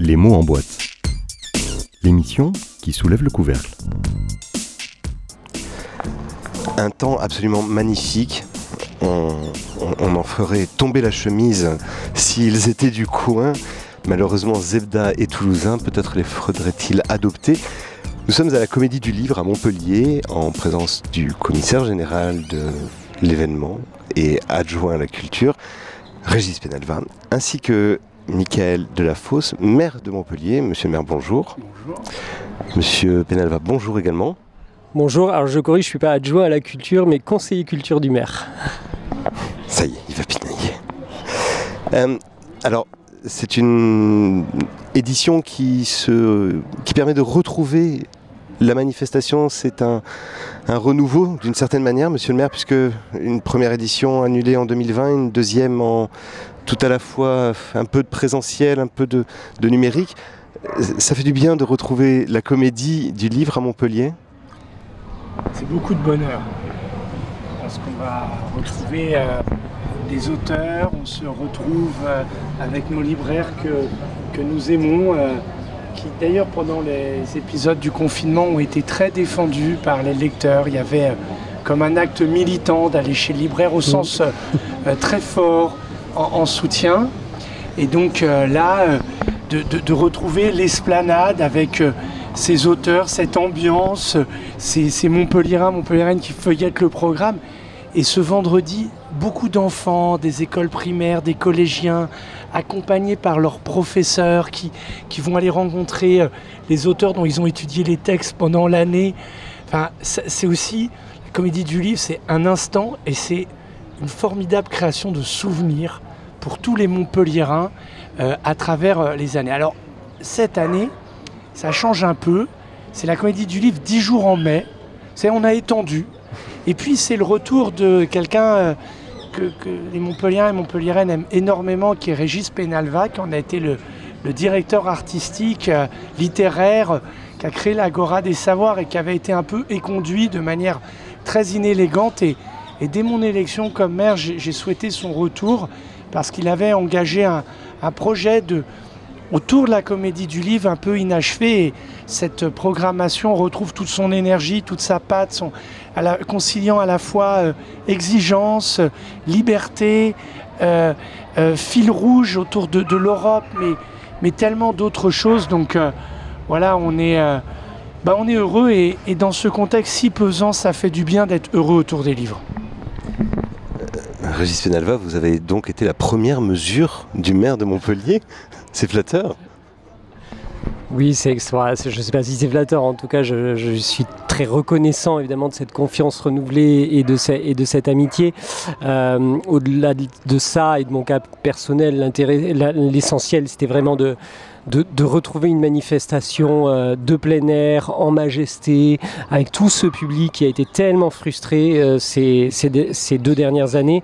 Les mots en boîte. L'émission qui soulève le couvercle. Un temps absolument magnifique. On, en ferait tomber la chemise s'ils étaient du coin. Malheureusement, Zebda et Toulousain, peut-être les faudrait-il adopter. Nous sommes à la Comédie du Livre à Montpellier, en présence du commissaire général de l'événement et adjoint à la culture, Régis Penalva, ainsi que Michael Delafosse, maire de Montpellier. Monsieur le maire, bonjour. Bonjour. Monsieur Penalva, bonjour également. Bonjour, alors je corrige, je suis pas adjoint à la culture, mais conseiller culture du maire. Ça y est, il va pinailler. Euh, alors, c'est une édition qui, se, qui permet de retrouver la manifestation. C'est un, un renouveau d'une certaine manière, monsieur le maire, puisque une première édition annulée en 2020, une deuxième en tout à la fois un peu de présentiel, un peu de, de numérique. Ça fait du bien de retrouver la comédie du livre à Montpellier? C'est beaucoup de bonheur. Parce qu'on va retrouver euh, des auteurs, on se retrouve euh, avec nos libraires que, que nous aimons, euh, qui d'ailleurs pendant les épisodes du confinement ont été très défendus par les lecteurs. Il y avait euh, comme un acte militant d'aller chez le libraire au sens très fort en, en soutien. Et donc euh, là, euh, de, retrouver l'esplanade avec euh, ces auteurs, cette ambiance, ces, Montpelliérains, Montpelliéraines qui feuillettent le programme. Et ce vendredi, beaucoup d'enfants, des écoles primaires, des collégiens, accompagnés par leurs professeurs qui, qui vont aller rencontrer euh, les auteurs dont ils ont étudié les textes pendant l'année. Enfin, c'est aussi, la comédie du livre, c'est un instant et c'est une formidable création de souvenirs pour tous les Montpelliérains euh, à travers euh, les années. Alors, cette année, ça change un peu. C'est la comédie du livre 10 jours en mai. C'est on a étendu. Et puis c'est le retour de quelqu'un euh, que, les Montpelliérains et Montpelliéraines aiment énormément, qui est Régis Penalva, qui en a été le, directeur artistique, littéraire, qui a créé l'Agora des Savoirs et qui avait été un peu éconduit de manière très inélégante. Et, dès mon élection comme maire, j'ai souhaité son retour parce qu'il avait engagé un, projet de, autour de la comédie du livre un peu inachevé. Et cette programmation retrouve toute son énergie, toute sa patte, son, conciliant à la fois euh, exigence, liberté, euh, euh, fil rouge autour de, l'Europe, mais, mais tellement d'autres choses. Donc voilà, on est, bah, on est heureux et dans ce contexte si pesant, ça fait du bien d'être heureux autour des livres. Régis Penalva, vous avez donc été la première mesure du maire de Montpellier. C'est flatteur. Oui, c'est Je ne sais pas si c'est flatteur. En tout cas, je, suis très reconnaissant évidemment de cette confiance renouvelée et de, ce- et de cette amitié. Euh, Au-delà de- de ça et de mon cas personnel, l'essentiel, c'était vraiment de, de, retrouver une manifestation euh, de plein air, en majesté, avec tout ce public qui a été tellement frustré euh, ces, deux- dernières années.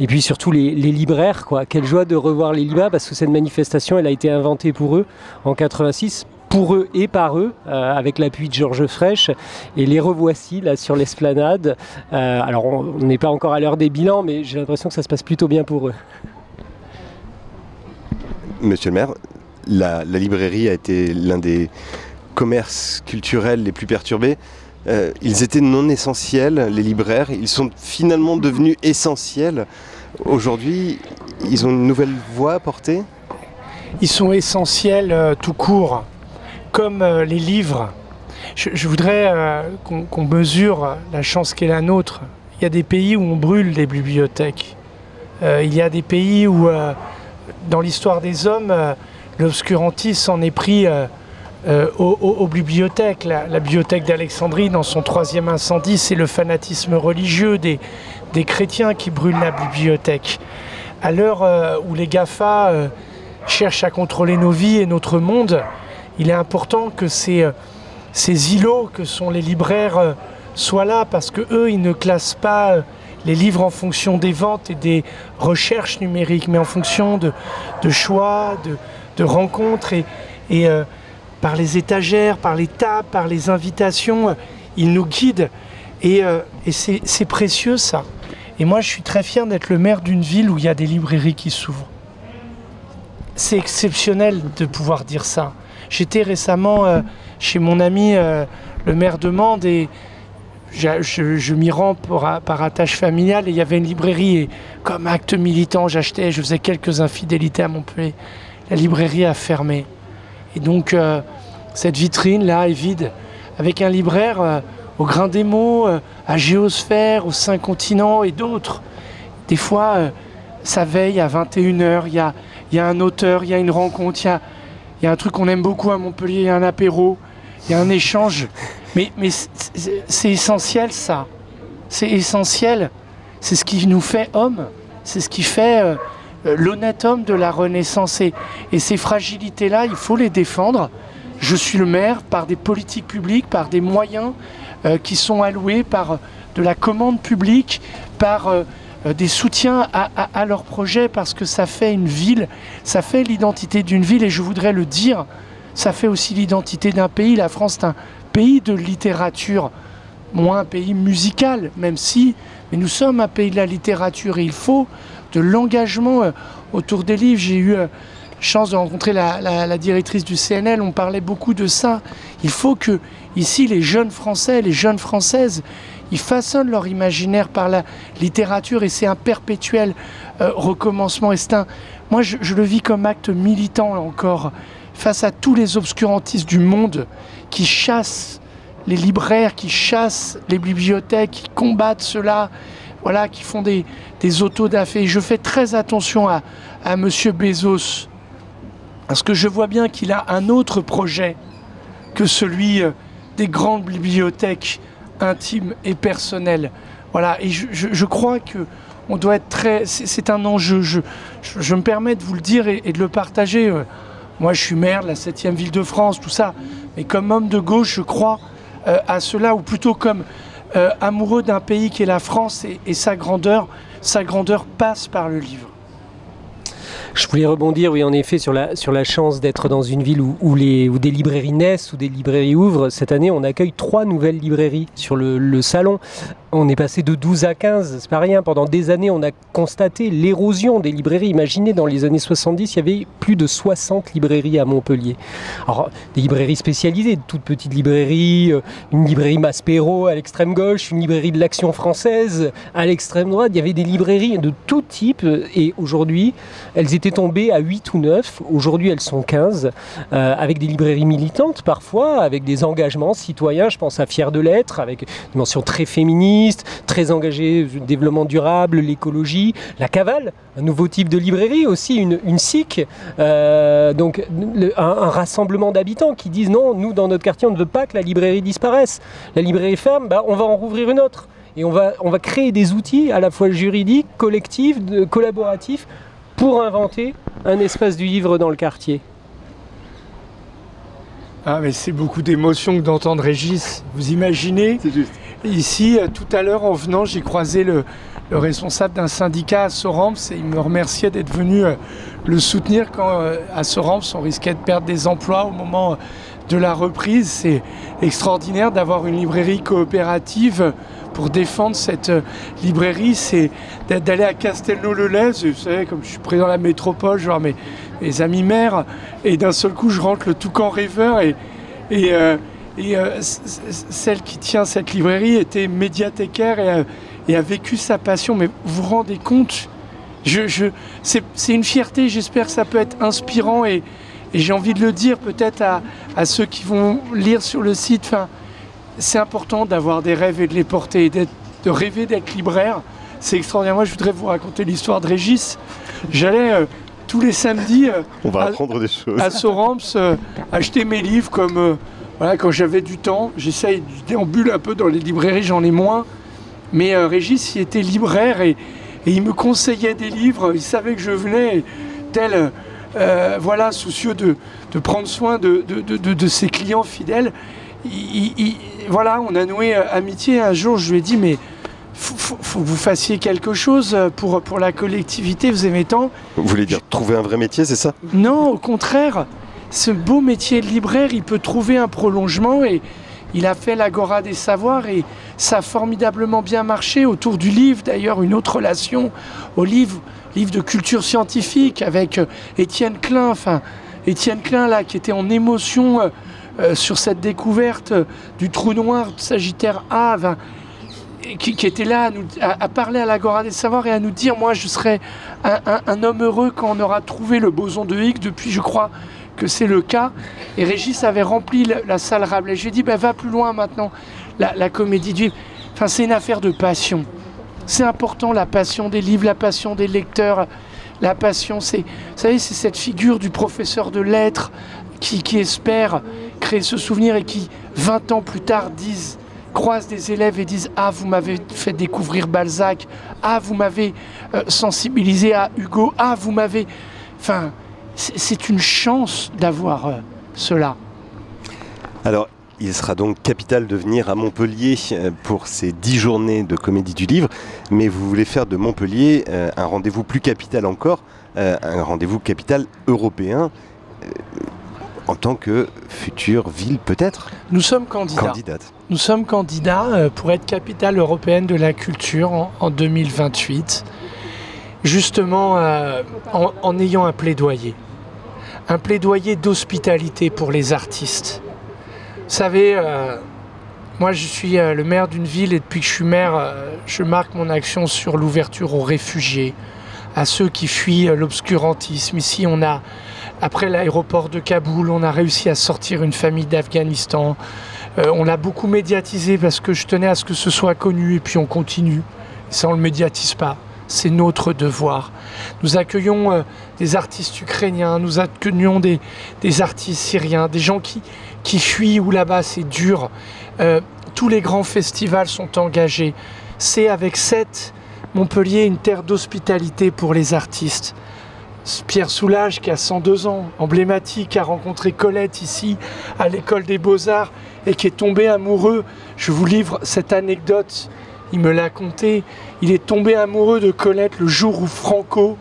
Et puis surtout les, libraires, quoi. Quelle joie de revoir les libraires parce que cette manifestation, elle a été inventée pour eux en 86 pour eux et par eux, euh, avec l'appui de Georges Frêche. Et les revoici là sur l'esplanade. Alors on n'est pas encore à l'heure des bilans, mais j'ai l'impression que ça se passe plutôt bien pour eux. Monsieur le maire, la, librairie a été l'un des commerces culturels les plus perturbés. Euh, ils étaient non essentiels, les libraires. Ils sont finalement devenus essentiels. Aujourd'hui, ils ont une nouvelle voix à porter? Ils sont essentiels euh, tout court, comme euh, les livres. Je, voudrais qu'on mesure la chance qu'est la nôtre. Il y a des pays où on brûle des bibliothèques. Il y a des pays où, dans l'histoire des hommes, l'obscurantisme s'en est pris euh, euh, aux, bibliothèques. La, bibliothèque d'Alexandrie, dans son troisième incendie, c'est le fanatisme religieux des, chrétiens qui brûlent la bibliothèque. À l'heure euh, où les GAFA cherchent à contrôler nos vies et notre monde, il est important que ces, îlots que sont les libraires soient là parce que eux, ils ne classent pas les livres en fonction des ventes et des recherches numériques, mais en fonction de, de choix, de, de rencontres et, euh, par les étagères, par les tables, par les invitations, euh, ils nous guident et, euh, c'est précieux ça. Et moi, je suis très fier d'être le maire d'une ville où il y a des librairies qui s'ouvrent. c'est exceptionnel de pouvoir dire ça. J'étais récemment chez mon ami, le maire de Mende, et je, m'y rends par attache familiale, et il y avait une librairie, et comme acte militant, j'achetais, je faisais quelques infidélités à Montpellier. La librairie a fermé. Et donc, euh, cette vitrine-là est vide, avec un libraire au grain des mots, à Géosphère, aux cinq continents et d'autres. Des fois, ça veille à 21h, il y a, y a, un auteur, il y a une rencontre, il y a, un truc qu'on aime beaucoup à Montpellier, il y a un apéro, il y a un échange. Mais, mais c'est essentiel ça. C'est essentiel. C'est ce qui nous fait homme. C'est ce qui fait euh, euh, l'honnête homme de la Renaissance. Et, ces fragilités-là, il faut les défendre. Je suis le maire par des politiques publiques, par des moyens euh, qui sont alloués, par de la commande publique, par euh, des soutiens à, leur projet parce que ça fait une ville, ça fait l'identité d'une ville et je voudrais le dire, ça fait aussi l'identité d'un pays. La France est un pays de littérature, moins un pays musical, même si, mais nous sommes un pays de la littérature et il faut de l'engagement euh, autour des livres. J'ai eu euh, chance de rencontrer la, directrice du CNL, on parlait beaucoup de ça. Il faut que ici les jeunes Français, les jeunes Françaises, ils façonnent leur imaginaire par la littérature et c'est un perpétuel euh, recommencement. Et un, moi, je, le vis comme acte militant encore face à tous les obscurantistes du monde qui chassent les libraires, qui chassent les bibliothèques, qui combattent cela, voilà, qui font des, des autodafés. Je fais très attention à, à M. Bezos parce que je vois bien qu'il a un autre projet que celui euh, des grandes bibliothèques intime et personnel. Voilà, et je, crois que on doit être très. C'est un enjeu. Je, me permets de vous le dire et, de le partager. Euh, moi, je suis maire de la 7e ville de France, tout ça. Mais comme homme de gauche, je crois euh, à cela, ou plutôt comme amoureux d'un pays qui est la France et, et sa grandeur. Sa grandeur passe par le livre. Je voulais rebondir, oui, en effet, sur la, sur la chance d'être dans une ville où, les, où des librairies naissent, où des librairies ouvrent. Cette année, on accueille trois nouvelles librairies sur le, le salon on est passé de 12 à 15, c'est pas rien. Pendant des années, on a constaté l'érosion des librairies. Imaginez, dans les années 70, il y avait plus de 60 librairies à Montpellier. Alors, des librairies spécialisées, de toutes petites librairies, euh, une librairie Maspero à l'extrême gauche, une librairie de l'Action française à l'extrême droite. Il y avait des librairies de tout type. Et aujourd'hui, elles étaient tombées à 8 ou 9. Aujourd'hui, elles sont 15, euh, avec des librairies militantes parfois, avec des engagements citoyens. Je pense à Fier de l'être, avec une mention très féminine très engagé le développement durable, l'écologie, la cavale, un nouveau type de librairie aussi, une, une SIC, euh, donc un, rassemblement d'habitants qui disent non, nous dans notre quartier on ne veut pas que la librairie disparaisse. La librairie ferme, bah, on va en rouvrir une autre. Et on va, on va créer des outils à la fois juridiques, collectifs, collaboratifs, pour inventer un espace du livre dans le quartier. Ah mais c'est beaucoup d'émotions que d'entendre Régis. Vous imaginez C'est juste. Ici, euh, tout à l'heure, en venant, j'ai croisé le, responsable d'un syndicat à Sorams et il me remerciait d'être venu euh, le soutenir quand euh, à Sorams on risquait de perdre des emplois au moment de la reprise. C'est extraordinaire d'avoir une librairie coopérative pour défendre cette librairie. C'est d'aller à Castelnau-le-Lez, vous savez, comme je suis président de la métropole, je vois mes, amis maires, et d'un seul coup je rentre le Toucan River et, euh, celle qui tient cette librairie était médiathécaire et et a, vécu sa passion. Mais vous vous rendez compte je, je, C'est une fierté, j'espère que ça peut être inspirant et, et j'ai envie de le dire peut-être à, à, ceux qui vont lire sur le site. Enfin, c'est important d'avoir des rêves et de les porter, de rêver d'être libraire. C'est extraordinaire. Moi, je voudrais vous raconter l'histoire de Régis. J'allais euh, tous les samedis euh, On va apprendre des choses. à Sorams acheter mes livres comme voilà, quand j'avais du temps, j'essaye, de déambule un peu dans les librairies, j'en ai moins. Mais euh, Régis, il était libraire et, il me conseillait des livres. Il savait que je venais, tel, euh, voilà, soucieux de, prendre soin de, ses clients fidèles. voilà, on a noué euh, amitié. Un jour, je lui ai dit, mais faut, faut, que vous fassiez quelque chose pour, pour la collectivité, vous aimez tant. Vous voulez dire trouver un vrai métier, c'est ça? Non, au contraire ce beau métier de libraire, il peut trouver un prolongement et, Il a fait l'Agora des Savoirs et ça a formidablement bien marché autour du livre. D'ailleurs, une autre relation au livre, livre de culture scientifique avec euh, Étienne Klein. Enfin, Étienne Klein, là, qui était en émotion euh, euh, sur cette découverte du trou noir de Sagittaire A. qui, était là à, parler à l'Agora des Savoirs et à nous dire Moi, je serai un, un homme heureux quand on aura trouvé le boson de Higgs. Depuis, je crois, que c'est le cas. Et Régis avait rempli la, salle Rabelais. J'ai dit, ben, va plus loin maintenant, la, comédie du. Enfin, c'est une affaire de passion. C'est important, la passion des livres, la passion des lecteurs. La passion, c'est, savez, c'est cette figure du professeur de lettres qui, espère créer ce souvenir et qui, 20 ans plus tard, disent, des élèves et disent Ah, vous m'avez fait découvrir Balzac. Ah, vous m'avez euh, sensibilisé à Hugo. Ah, vous m'avez. Enfin, c'est une chance d'avoir euh, cela. Alors, il sera donc capital de venir à Montpellier euh, pour ces dix journées de comédie du livre, mais vous voulez faire de Montpellier euh, un rendez-vous plus capital encore, un rendez-vous capital européen en tant que future ville peut-être? Nous sommes candidats. Nous sommes candidats pour être capitale européenne de la culture en, 2028, justement en ayant un plaidoyer un plaidoyer d'hospitalité pour les artistes. Vous savez, euh, moi je suis euh, le maire d'une ville et depuis que je suis maire, euh, je marque mon action sur l'ouverture aux réfugiés, à ceux qui fuient l'obscurantisme. Ici, on a, après l'aéroport de Kaboul, on a réussi à sortir une famille d'Afghanistan. on l'a beaucoup médiatisé parce que je tenais à ce que ce soit connu et puis on continue. Ça, on ne le médiatise pas c'est notre devoir. Nous accueillons euh, des artistes ukrainiens, nous accueillons des, artistes syriens, des gens qui, qui fuient où là-bas c'est dur. Euh, tous les grands festivals sont engagés. C'est avec cette Montpellier une terre d'hospitalité pour les artistes. Pierre Soulages, qui a 102 ans, emblématique, a rencontré Colette ici à l'école des beaux-arts et qui est tombé amoureux. Je vous livre cette anecdote il me l'a conté, il est tombé amoureux de Colette le jour où Franco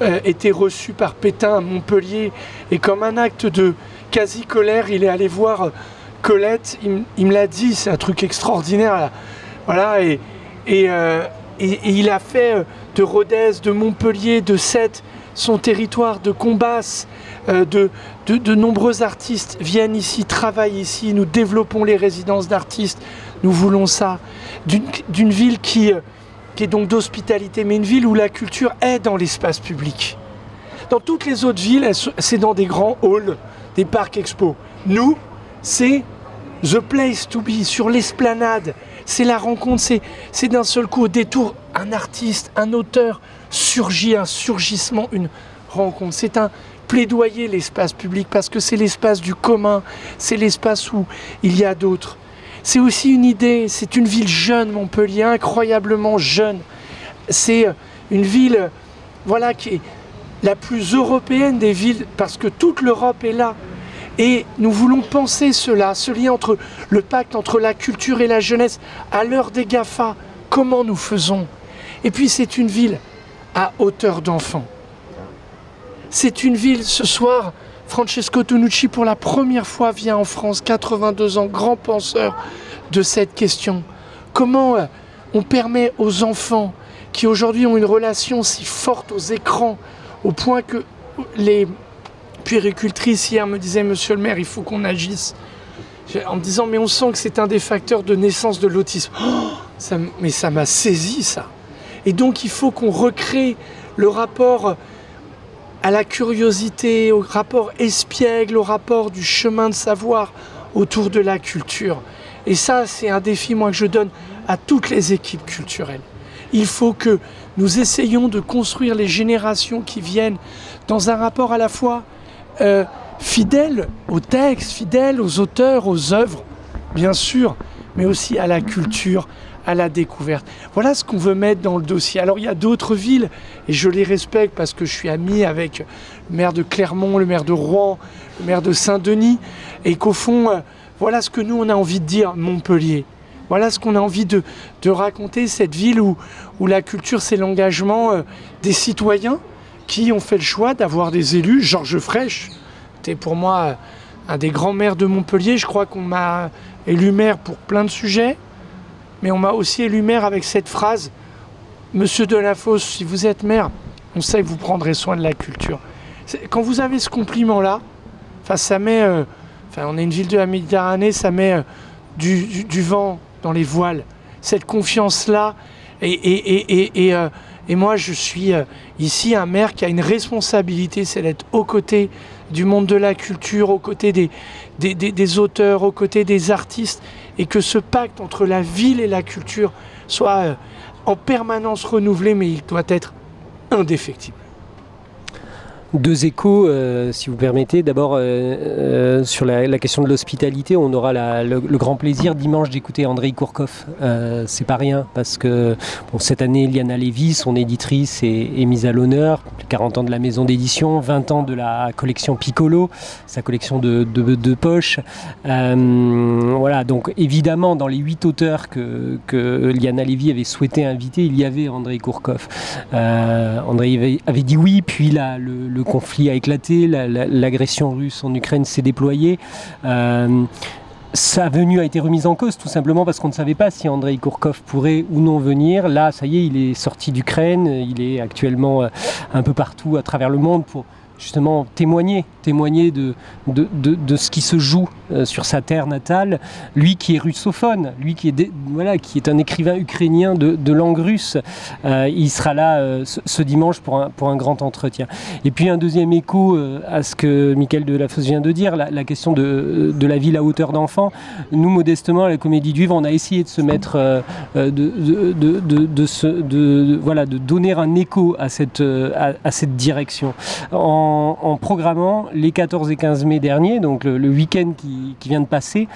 euh, était reçu par Pétain à Montpellier. Et comme un acte de quasi-colère, il est allé voir Colette. Il, me l'a dit, c'est un truc extraordinaire. Voilà, et, euh, et, il a fait euh, de Rodez, de Montpellier, de Sète, son territoire de Combas. de, de, nombreux artistes viennent ici, travaillent ici, nous développons les résidences d'artistes, nous voulons ça d'une ville qui, qui donc d'hospitalité, mais une ville où la culture est dans l'espace public. Dans toutes les autres villes, c'est dans des grands halls, des parcs expo. Nous, c'est the place to be, sur l'esplanade. C'est la rencontre, c'est d'un seul coup, au détour, un artiste, un auteur surgit, un surgissement, une rencontre. C'est un plaidoyer, l'espace public, parce que c'est l'espace du commun, c'est l'espace où il y a d'autres. C'est aussi une idée, c'est une ville jeune, Montpellier, incroyablement jeune. C'est une ville voilà, qui est la plus européenne des villes parce que toute l'Europe est là. Et nous voulons penser cela, ce lien entre le pacte entre la culture et la jeunesse à l'heure des GAFA. Comment nous faisons Et puis c'est une ville à hauteur d'enfant. C'est une ville ce soir, Francesco Tonucci, pour la première fois, vient en France, 82 ans, grand penseur de cette question. Comment euh, on permet aux enfants qui aujourd'hui ont une relation si forte aux écrans, au point que les puéricultrices hier me disaient, Monsieur le maire, il faut qu'on agisse. En me disant, mais on sent que c'est un des facteurs de naissance de l'autisme. Oh, mais ça m'a saisi, ça. Et donc, il faut qu'on recrée le rapport à la curiosité, au rapport espiègle, au rapport du chemin de savoir autour de la culture. Et ça, c'est un défi, moi, que je donne à toutes les équipes culturelles. Il faut que nous essayions de construire les générations qui viennent dans un rapport à la fois euh, fidèle au texte, fidèle aux auteurs, aux œuvres, bien sûr, mais aussi à la culture, à la découverte. Voilà ce qu'on veut mettre dans le dossier. Alors il y a d'autres villes, et je les respecte parce que je suis ami avec le maire de Clermont, le maire de Rouen, le maire de Saint-Denis, et qu'au fond, euh, voilà ce que nous, on a envie de dire, Montpellier. Voilà ce qu'on a envie de, raconter, cette ville où, où la culture, c'est l'engagement euh, des citoyens qui ont fait le choix d'avoir des élus. Georges Frêche, c'était pour moi un des grands maires de Montpellier. Je crois qu'on m'a élu maire pour plein de sujets, mais on m'a aussi élu maire avec cette phrase Monsieur Delafosse, si vous êtes maire, on sait que vous prendrez soin de la culture. Quand vous avez ce compliment-là, ça met. Euh, on est une ville de la Méditerranée, ça met euh, du, vent dans les voiles. Cette confiance-là. Et, et, moi, je suis ici un maire qui a une responsabilité, c'est d'être aux côtés du monde de la culture, aux côtés des, des, auteurs, aux côtés des artistes, et que ce pacte entre la ville et la culture soit en permanence renouvelé, mais il doit être indéfectible. Deux échos, euh, si vous permettez. D'abord, euh, euh, sur la, question de l'hospitalité, on aura le, grand plaisir dimanche d'écouter André Kourkov. c'est pas rien, parce que cette année, Liana Lévy, son éditrice, est, mise à l'honneur. 40 ans de la maison d'édition, 20 ans de la collection Piccolo, sa collection de, de, poches. voilà, donc évidemment, dans les huit auteurs que, que Liana Lévy avait souhaité inviter, il y avait André Kourkov. André avait, dit oui, puis là, le le conflit a éclaté, l'agression russe en Ukraine s'est déployée. Euh, sa venue a été remise en cause tout simplement parce qu'on ne savait pas si Andrei Kourkov pourrait ou non venir. Là, ça y est, il est sorti d'Ukraine, il est actuellement euh, un peu partout à travers le monde pour justement témoigner, témoigner de, de, ce qui se joue euh, sur sa terre natale. Lui qui est russophone, lui qui est, voilà, qui est un écrivain ukrainien de, langue russe, euh, il sera là euh, ce, dimanche pour un, pour un grand entretien. Et puis un deuxième écho à ce que Michael Delafosse vient de dire, la, question de, la ville à hauteur d'enfant. Nous, modestement, à la Comédie du Vivre, on a essayé de se mettre, de, de, voilà, de donner un écho à cette, à, cette direction. En, en, programmant les 14 et 15 mai dernier, donc le, week-end qui, vient de passer,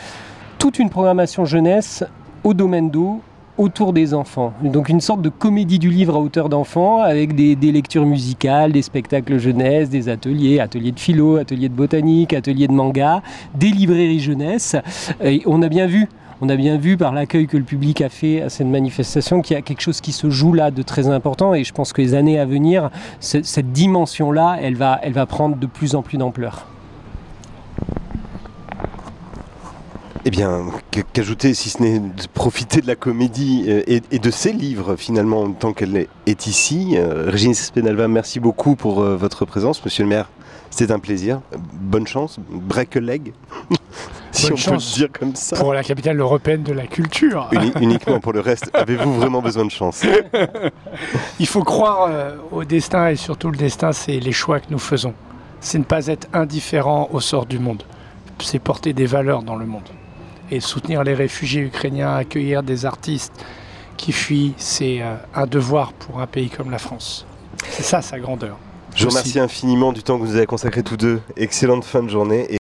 toute une programmation jeunesse au domaine d'eau autour des enfants. Donc une sorte de comédie du livre à hauteur d'enfants avec des, lectures musicales, des spectacles jeunesse, des ateliers, ateliers de philo, ateliers de botanique, ateliers de manga, des librairies jeunesse. Et on a bien vu on a bien vu par l'accueil que le public a fait à cette manifestation qu'il y a quelque chose qui se joue là de très important et je pense que les années à venir, cette dimension-là, elle va, elle va prendre de plus en plus d'ampleur. Eh bien, qu'ajouter si ce n'est de profiter de la comédie euh, et, de ses livres finalement tant qu'elle est ici. Euh, Régine Spenalva, merci beaucoup pour euh, votre présence, monsieur le maire. C'était un plaisir. Bonne chance. Break a leg. si on peut dire comme ça. Pour la capitale européenne de la culture. uniquement pour le reste. Avez-vous vraiment besoin de chance? Il faut croire euh, au destin et surtout le destin, c'est les choix que nous faisons. C'est ne pas être indifférent au sort du monde. C'est porter des valeurs dans le monde. Et soutenir les réfugiés ukrainiens, accueillir des artistes qui fuient, c'est euh, un devoir pour un pays comme la France. C'est ça sa grandeur. Je vous remercie infiniment du temps que vous nous avez consacré tous deux. Excellente fin de journée.